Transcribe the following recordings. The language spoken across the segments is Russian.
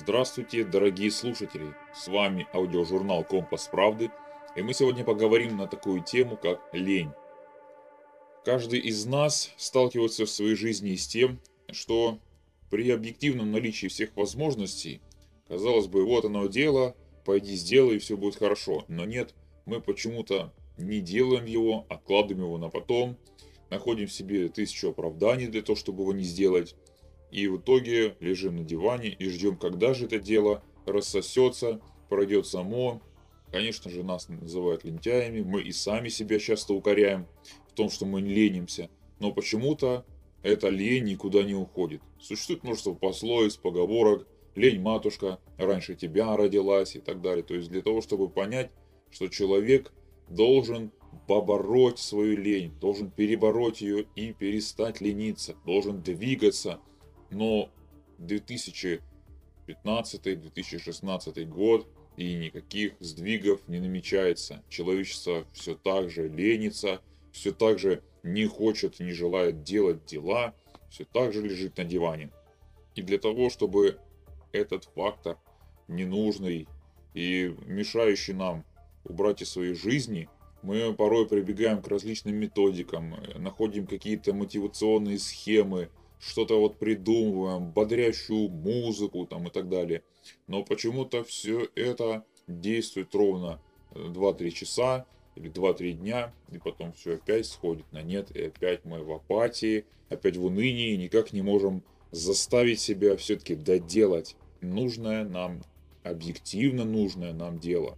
Здравствуйте, дорогие слушатели! С вами аудиожурнал «Компас правды» и мы сегодня поговорим на такую тему, как лень. Каждый из нас сталкивается в своей жизни с тем, что при объективном наличии всех возможностей, казалось бы, вот оно дело, пойди сделай и все будет хорошо. Но нет, мы почему-то не делаем его, откладываем его на потом, находим себе тысячу оправданий для того, чтобы его не сделать, и в итоге лежим на диване и ждем, когда же это дело рассосется, пройдет само. Конечно же, нас называют лентяями, мы и сами себя часто укоряем в том, что мы ленимся. Но почему-то эта лень никуда не уходит. Существует множество пословиц, поговорок, лень матушка, раньше тебя родилась и так далее. То есть для того, чтобы понять, что человек должен побороть свою лень, должен перебороть ее и перестать лениться, должен двигаться, но 2015-2016 год и никаких сдвигов не намечается. Человечество все так же ленится, все так же не хочет, не желает делать дела, все так же лежит на диване. И для того, чтобы этот фактор ненужный и мешающий нам убрать из своей жизни, мы порой прибегаем к различным методикам, находим какие-то мотивационные схемы, что-то вот придумываем, бодрящую музыку там и так далее. Но почему-то все это действует ровно 2-3 э, часа или 2-3 дня, и потом все опять сходит на нет, и опять мы в апатии, опять в унынии, никак не можем заставить себя все-таки доделать нужное нам, объективно нужное нам дело.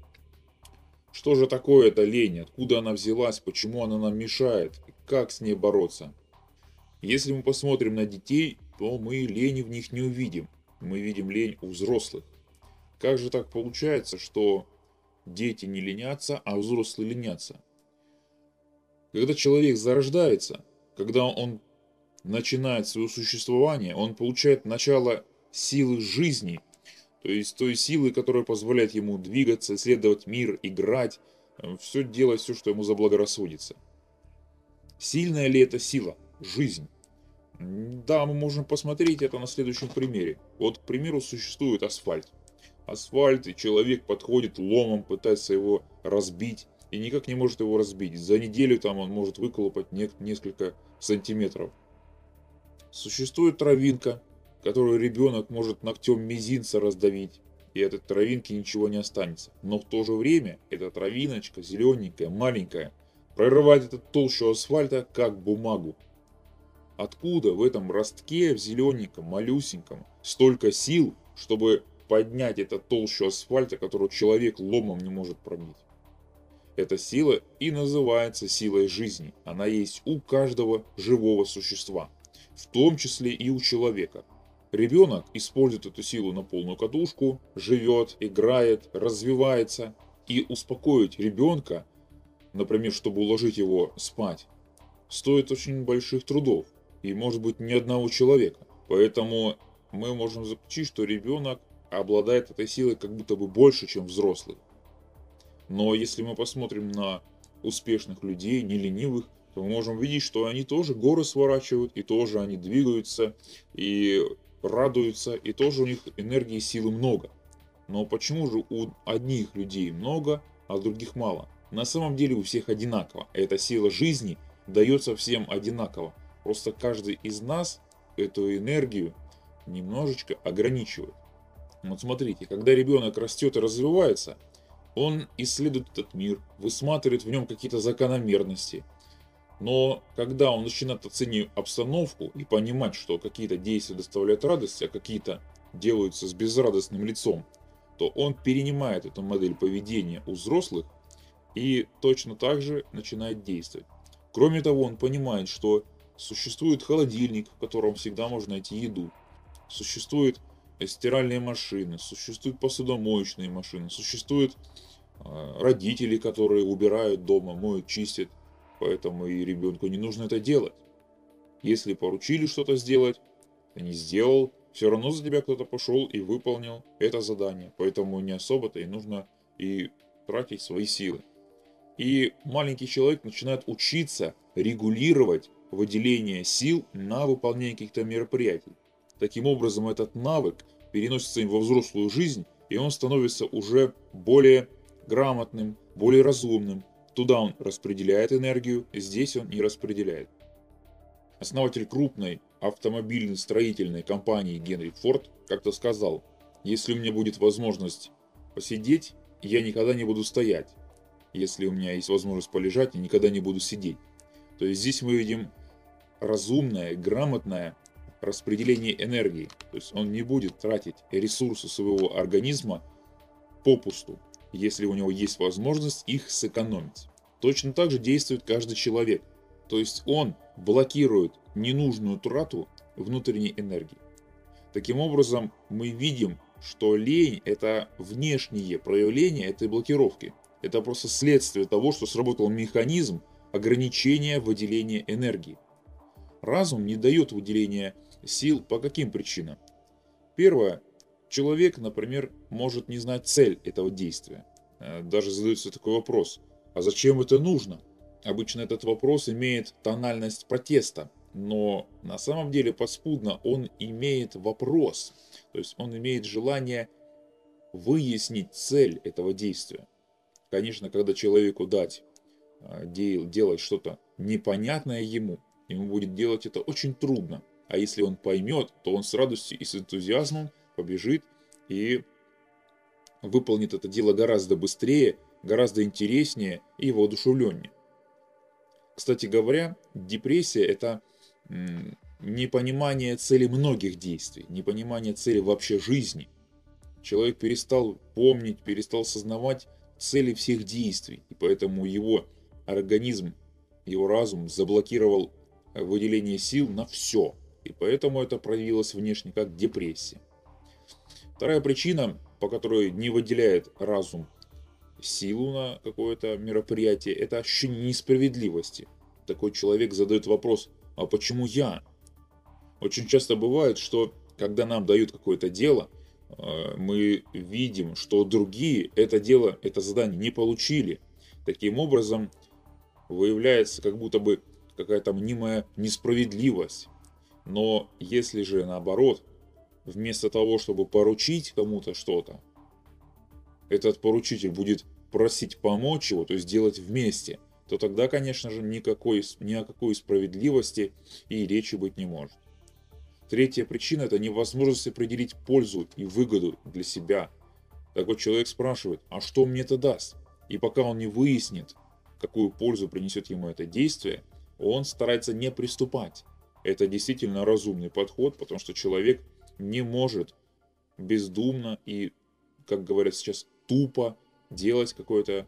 Что же такое эта лень, откуда она взялась, почему она нам мешает, как с ней бороться? Если мы посмотрим на детей, то мы лени в них не увидим. Мы видим лень у взрослых. Как же так получается, что дети не ленятся, а взрослые ленятся? Когда человек зарождается, когда он начинает свое существование, он получает начало силы жизни, то есть той силы, которая позволяет ему двигаться, исследовать мир, играть, все делать, все, что ему заблагорассудится. Сильная ли это сила? Жизнь. Да, мы можем посмотреть это на следующем примере. Вот, к примеру, существует асфальт. Асфальт, и человек подходит ломом, пытается его разбить, и никак не может его разбить. За неделю там он может выколупать не несколько сантиметров. Существует травинка, которую ребенок может ногтем мизинца раздавить, и от этой травинки ничего не останется. Но в то же время эта травиночка, зелененькая, маленькая, прорывает этот толщу асфальта, как бумагу. Откуда в этом ростке, в зелененьком, малюсеньком, столько сил, чтобы поднять эту толщу асфальта, которую человек ломом не может пробить? Эта сила и называется силой жизни. Она есть у каждого живого существа, в том числе и у человека. Ребенок использует эту силу на полную катушку, живет, играет, развивается. И успокоить ребенка, например, чтобы уложить его спать, стоит очень больших трудов и может быть ни одного человека. Поэтому мы можем заключить, что ребенок обладает этой силой как будто бы больше, чем взрослый. Но если мы посмотрим на успешных людей, не ленивых, то мы можем видеть, что они тоже горы сворачивают, и тоже они двигаются, и радуются, и тоже у них энергии и силы много. Но почему же у одних людей много, а у других мало? На самом деле у всех одинаково. Эта сила жизни дается всем одинаково. Просто каждый из нас эту энергию немножечко ограничивает. Вот смотрите, когда ребенок растет и развивается, он исследует этот мир, высматривает в нем какие-то закономерности. Но когда он начинает оценивать обстановку и понимать, что какие-то действия доставляют радость, а какие-то делаются с безрадостным лицом, то он перенимает эту модель поведения у взрослых и точно так же начинает действовать. Кроме того, он понимает, что Существует холодильник, в котором всегда можно найти еду. Существуют стиральные машины, существуют посудомоечные машины, существуют э, родители, которые убирают дома, моют, чистят. Поэтому и ребенку не нужно это делать. Если поручили что-то сделать, ты не сделал, все равно за тебя кто-то пошел и выполнил это задание. Поэтому не особо-то и нужно и тратить свои силы. И маленький человек начинает учиться регулировать выделение сил на выполнение каких-то мероприятий. Таким образом, этот навык переносится им во взрослую жизнь, и он становится уже более грамотным, более разумным. Туда он распределяет энергию, здесь он не распределяет. Основатель крупной автомобильной строительной компании Генри Форд как-то сказал, если у меня будет возможность посидеть, я никогда не буду стоять. Если у меня есть возможность полежать, я никогда не буду сидеть. То есть здесь мы видим разумное, грамотное распределение энергии. То есть он не будет тратить ресурсы своего организма попусту, если у него есть возможность их сэкономить. Точно так же действует каждый человек. То есть он блокирует ненужную трату внутренней энергии. Таким образом, мы видим, что лень – это внешнее проявление этой блокировки. Это просто следствие того, что сработал механизм ограничения выделения энергии. Разум не дает выделения сил по каким причинам? Первое. Человек, например, может не знать цель этого действия. Э, даже задается такой вопрос. А зачем это нужно? Обычно этот вопрос имеет тональность протеста, но на самом деле подспудно он имеет вопрос. То есть он имеет желание выяснить цель этого действия. Конечно, когда человеку дать э, делать что-то непонятное ему, ему будет делать это очень трудно. А если он поймет, то он с радостью и с энтузиазмом побежит и выполнит это дело гораздо быстрее, гораздо интереснее и воодушевленнее. Кстати говоря, депрессия – это непонимание цели многих действий, непонимание цели вообще жизни. Человек перестал помнить, перестал сознавать цели всех действий, и поэтому его организм, его разум заблокировал выделение сил на все, и поэтому это проявилось внешне как депрессия. Вторая причина, по которой не выделяет разум силу на какое-то мероприятие, это ощущение несправедливости. Такой человек задает вопрос, а почему я? Очень часто бывает, что когда нам дают какое-то дело, э, мы видим, что другие это дело, это задание не получили. Таким образом, выявляется как будто бы какая-то мнимая несправедливость. Но если же наоборот, вместо того, чтобы поручить кому-то что-то, этот поручитель будет просить помочь его, то есть делать вместе, то тогда, конечно же, никакой, ни о какой справедливости и речи быть не может. Третья причина – это невозможность определить пользу и выгоду для себя. Такой человек спрашивает, а что мне это даст? И пока он не выяснит, какую пользу принесет ему это действие, он старается не приступать. Это действительно разумный подход, потому что человек не может бездумно и, как говорят сейчас, тупо делать какое-то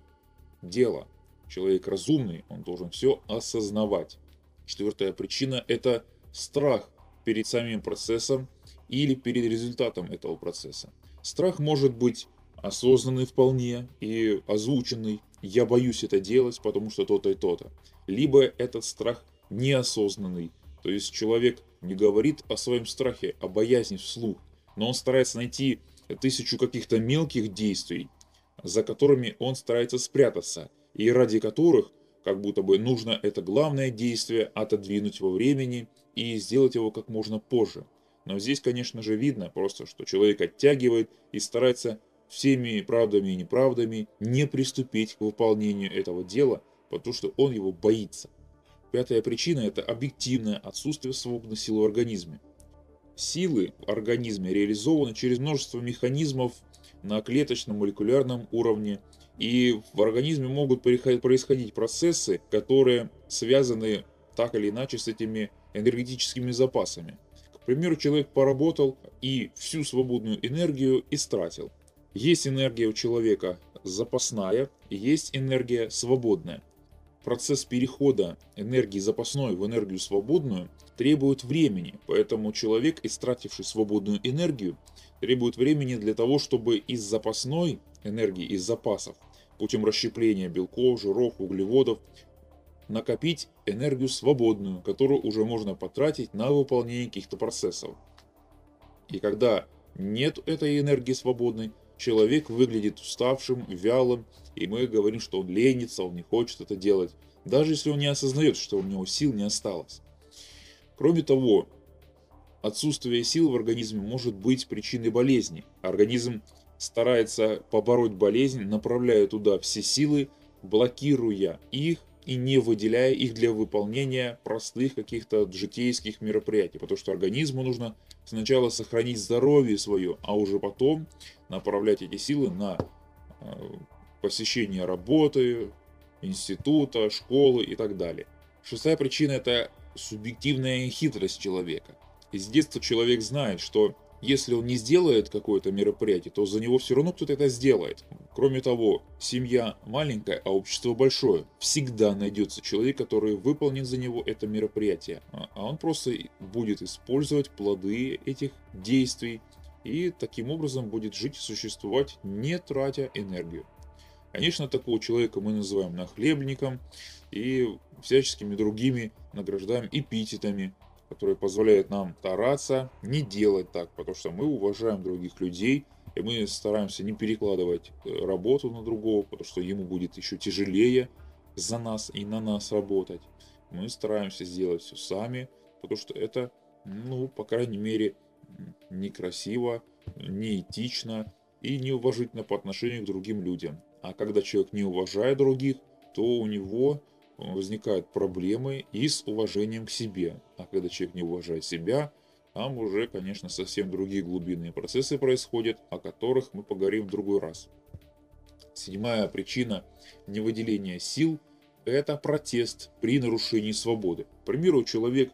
дело. Человек разумный, он должен все осознавать. Четвертая причина – это страх перед самим процессом или перед результатом этого процесса. Страх может быть осознанный вполне и озвученный. Я боюсь это делать, потому что то-то и то-то либо этот страх неосознанный, то есть человек не говорит о своем страхе, о боязни вслух, но он старается найти тысячу каких-то мелких действий, за которыми он старается спрятаться, и ради которых как будто бы нужно это главное действие отодвинуть во времени и сделать его как можно позже. Но здесь, конечно же, видно просто, что человек оттягивает и старается всеми правдами и неправдами не приступить к выполнению этого дела, потому что он его боится. Пятая причина – это объективное отсутствие свободной силы в организме. Силы в организме реализованы через множество механизмов на клеточном молекулярном уровне, и в организме могут происходить процессы, которые связаны так или иначе с этими энергетическими запасами. К примеру, человек поработал и всю свободную энергию истратил. Есть энергия у человека запасная, есть энергия свободная процесс перехода энергии запасной в энергию свободную требует времени, поэтому человек, истративший свободную энергию, требует времени для того, чтобы из запасной энергии, из запасов, путем расщепления белков, жиров, углеводов, накопить энергию свободную, которую уже можно потратить на выполнение каких-то процессов. И когда нет этой энергии свободной, человек выглядит уставшим, вялым, и мы говорим, что он ленится, он не хочет это делать, даже если он не осознает, что у него сил не осталось. Кроме того, отсутствие сил в организме может быть причиной болезни. Организм старается побороть болезнь, направляя туда все силы, блокируя их и не выделяя их для выполнения простых каких-то житейских мероприятий. Потому что организму нужно сначала сохранить здоровье свое, а уже потом направлять эти силы на э, посещение работы, института, школы и так далее. Шестая причина – это субъективная хитрость человека. Из детства человек знает, что если он не сделает какое-то мероприятие, то за него все равно кто-то это сделает. Кроме того, семья маленькая, а общество большое. Всегда найдется человек, который выполнит за него это мероприятие. А, а он просто будет использовать плоды этих действий и таким образом будет жить и существовать, не тратя энергию. Конечно, такого человека мы называем нахлебником и всяческими другими награждаем эпитетами, которые позволяют нам стараться не делать так, потому что мы уважаем других людей, и мы стараемся не перекладывать э, работу на другого, потому что ему будет еще тяжелее за нас и на нас работать. Мы стараемся сделать все сами, потому что это, ну, по крайней мере, некрасиво, неэтично и неуважительно по отношению к другим людям. А когда человек не уважает других, то у него возникают проблемы и с уважением к себе. А когда человек не уважает себя, там уже, конечно, совсем другие глубинные процессы происходят, о которых мы поговорим в другой раз. Седьмая причина невыделения сил – это протест при нарушении свободы. К примеру, человек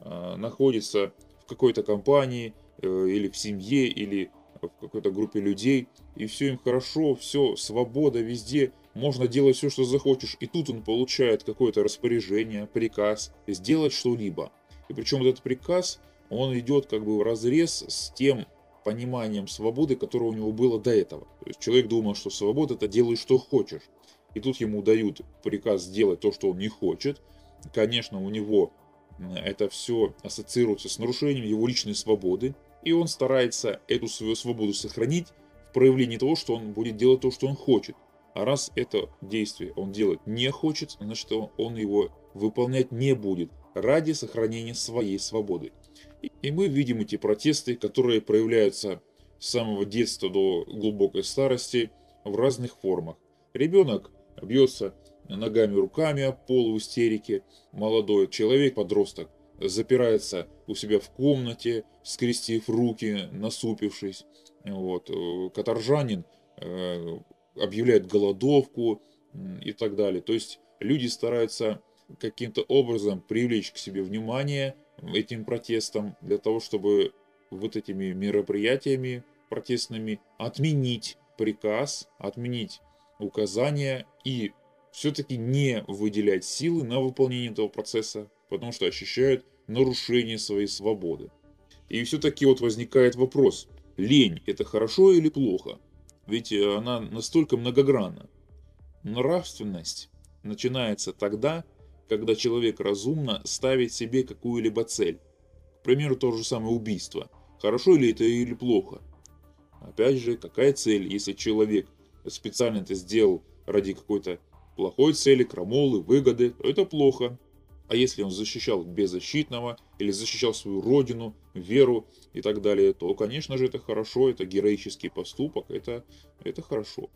э, находится в какой-то компании э, или в семье, или в какой-то группе людей, и все им хорошо, все, свобода везде – можно делать все, что захочешь, и тут он получает какое-то распоряжение, приказ сделать что-либо. И причем этот приказ, он идет как бы в разрез с тем пониманием свободы, которое у него было до этого. То есть человек думал, что свобода это делай что хочешь. И тут ему дают приказ сделать то, что он не хочет. Конечно, у него это все ассоциируется с нарушением его личной свободы. И он старается эту свою свободу сохранить в проявлении того, что он будет делать то, что он хочет. А раз это действие он делать не хочет, значит он его выполнять не будет ради сохранения своей свободы. И мы видим эти протесты, которые проявляются с самого детства до глубокой старости в разных формах. Ребенок бьется ногами, руками об пол в истерике. Молодой человек, подросток, запирается у себя в комнате, скрестив руки, насупившись. Вот. Каторжанин э, объявляют голодовку и так далее. То есть люди стараются каким-то образом привлечь к себе внимание этим протестом для того, чтобы вот этими мероприятиями протестными отменить приказ, отменить указания и все-таки не выделять силы на выполнение этого процесса, потому что ощущают нарушение своей свободы. И все-таки вот возникает вопрос, лень это хорошо или плохо? Ведь э, она настолько многогранна. Нравственность начинается тогда, когда человек разумно ставит себе какую-либо цель. К примеру, то же самое убийство. Хорошо ли это или плохо? Опять же, какая цель, если человек специально это сделал ради какой-то плохой цели, крамолы, выгоды, то это плохо. А если он защищал беззащитного или защищал свою родину, веру и так далее, то, конечно же, это хорошо, это героический поступок, это, это хорошо.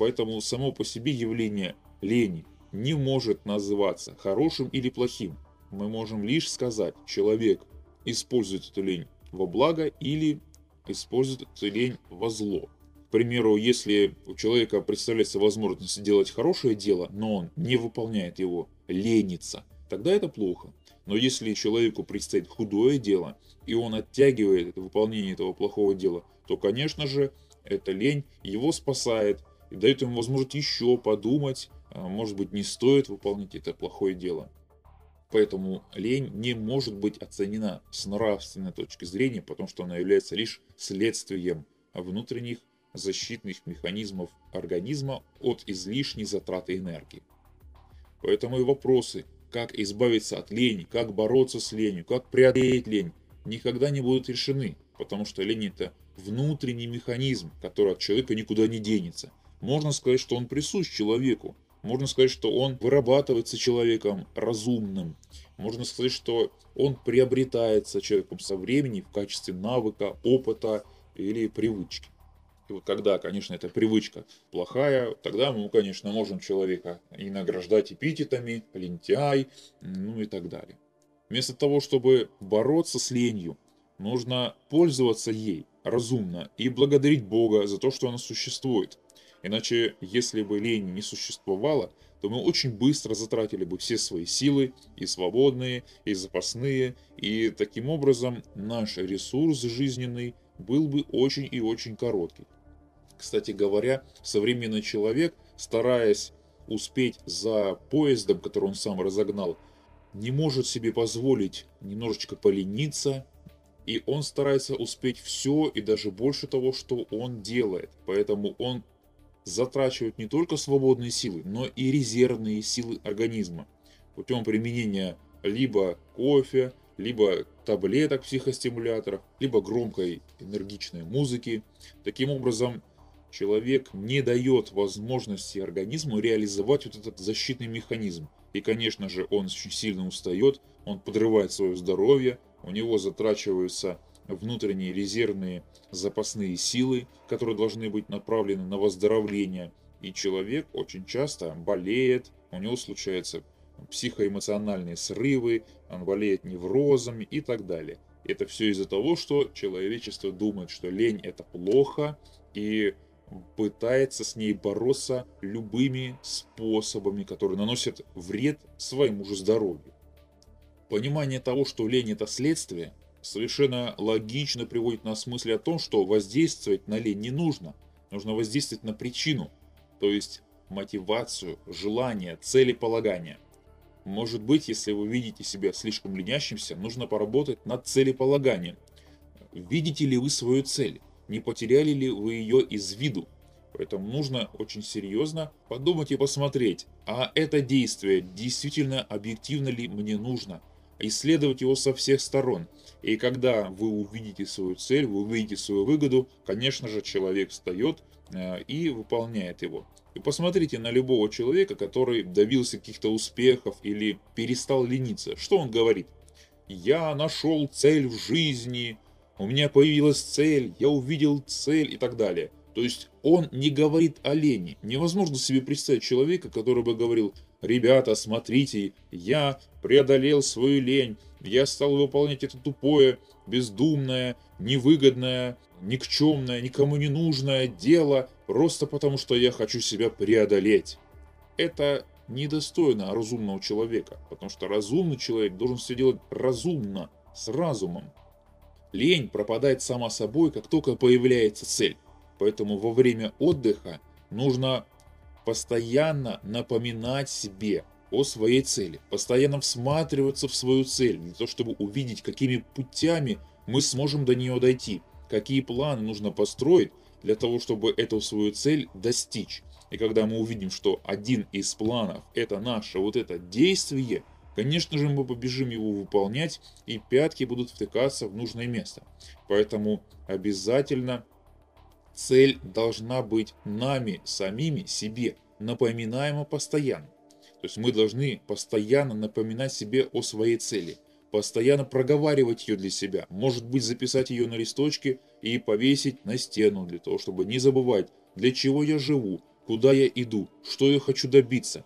Поэтому само по себе явление лени не может называться хорошим или плохим. Мы можем лишь сказать, человек использует эту лень во благо или использует эту лень во зло. К примеру, если у человека представляется возможность сделать хорошее дело, но он не выполняет его, ленится – тогда это плохо. Но если человеку предстоит худое дело, и он оттягивает выполнение этого плохого дела, то, конечно же, эта лень его спасает и дает ему возможность еще подумать, а, может быть, не стоит выполнить это плохое дело. Поэтому лень не может быть оценена с нравственной точки зрения, потому что она является лишь следствием внутренних защитных механизмов организма от излишней затраты энергии. Поэтому и вопросы, как избавиться от лени, как бороться с ленью, как преодолеть лень, никогда не будут решены, потому что лень это внутренний механизм, который от человека никуда не денется. Можно сказать, что он присущ человеку. Можно сказать, что он вырабатывается человеком разумным. Можно сказать, что он приобретается человеком со временем в качестве навыка, опыта или привычки. И вот когда, конечно, эта привычка плохая, тогда мы, конечно, можем человека и награждать эпитетами, лентяй, ну и так далее. Вместо того, чтобы бороться с ленью, нужно пользоваться ей разумно и благодарить Бога за то, что она существует. Иначе, если бы лень не существовало, то мы очень быстро затратили бы все свои силы, и свободные, и запасные, и таким образом наш ресурс жизненный был бы очень и очень короткий. Кстати говоря, современный человек, стараясь успеть за поездом, который он сам разогнал, не может себе позволить немножечко полениться, и он старается успеть все и даже больше того, что он делает. Поэтому он затрачивает не только свободные силы, но и резервные силы организма путем применения либо кофе, либо таблеток психостимуляторов, либо громкой энергичной музыки. Таким образом, человек не дает возможности организму реализовать вот этот защитный механизм. И, конечно же, он очень сильно устает, он подрывает свое здоровье, у него затрачиваются внутренние резервные запасные силы, которые должны быть направлены на выздоровление. И человек очень часто болеет, у него случаются психоэмоциональные срывы, он болеет неврозами и так далее. Это все из-за того, что человечество думает, что лень это плохо, и пытается с ней бороться любыми способами, которые наносят вред своему же здоровью. Понимание того, что лень это следствие, совершенно логично приводит нас к мысли о том, что воздействовать на лень не нужно. Нужно воздействовать на причину, то есть мотивацию, желание, целеполагание. Может быть, если вы видите себя слишком ленящимся, нужно поработать над целеполаганием. Видите ли вы свою цель? Не потеряли ли вы ее из виду? Поэтому нужно очень серьезно подумать и посмотреть, а это действие действительно объективно ли мне нужно – исследовать его со всех сторон. И когда вы увидите свою цель, вы увидите свою выгоду, конечно же, человек встает э, и выполняет его. И посмотрите на любого человека, который добился каких-то успехов или перестал лениться. Что он говорит? «Я нашел цель в жизни», «У меня появилась цель», «Я увидел цель» и так далее. То есть он не говорит о лени. Невозможно себе представить человека, который бы говорил «Ребята, смотрите, я преодолел свою лень, я стал выполнять это тупое, бездумное, невыгодное, никчемное, никому не нужное дело, просто потому что я хочу себя преодолеть». Это недостойно разумного человека, потому что разумный человек должен все делать разумно, с разумом. Лень пропадает сама собой, как только появляется цель. Поэтому во время отдыха нужно постоянно напоминать себе о своей цели, постоянно всматриваться в свою цель, для того, чтобы увидеть, какими путями мы сможем до нее дойти, какие планы нужно построить для того, чтобы эту свою цель достичь. И когда мы увидим, что один из планов – это наше вот это действие, конечно же, мы побежим его выполнять, и пятки будут втыкаться в нужное место. Поэтому обязательно Цель должна быть нами самими себе, напоминаема постоянно. То есть мы должны постоянно напоминать себе о своей цели, постоянно проговаривать ее для себя, может быть записать ее на листочке и повесить на стену, для того, чтобы не забывать, для чего я живу, куда я иду, что я хочу добиться.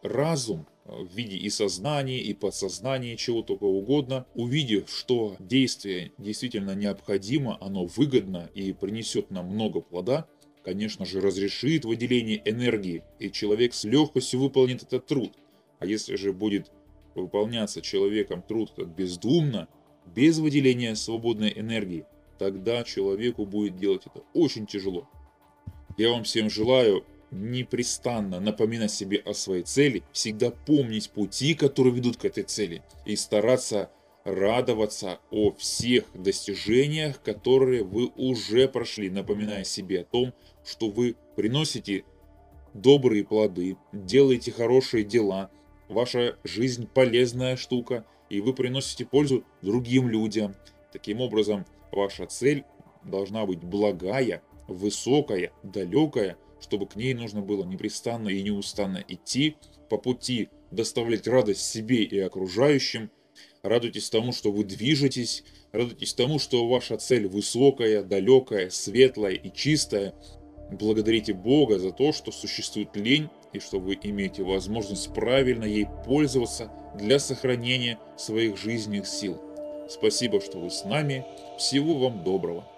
Разум в виде и сознания, и подсознания, чего только угодно, увидев, что действие действительно необходимо, оно выгодно и принесет нам много плода, конечно же, разрешит выделение энергии, и человек с легкостью выполнит этот труд. А если же будет выполняться человеком труд этот бездумно, без выделения свободной энергии, тогда человеку будет делать это очень тяжело. Я вам всем желаю непрестанно напоминать себе о своей цели, всегда помнить пути, которые ведут к этой цели, и стараться радоваться о всех достижениях, которые вы уже прошли, напоминая себе о том, что вы приносите добрые плоды, делаете хорошие дела, ваша жизнь полезная штука, и вы приносите пользу другим людям. Таким образом, ваша цель должна быть благая, высокая, далекая, чтобы к ней нужно было непрестанно и неустанно идти, по пути доставлять радость себе и окружающим. Радуйтесь тому, что вы движетесь, радуйтесь тому, что ваша цель высокая, далекая, светлая и чистая. Благодарите Бога за то, что существует лень и что вы имеете возможность правильно ей пользоваться для сохранения своих жизненных сил. Спасибо, что вы с нами. Всего вам доброго.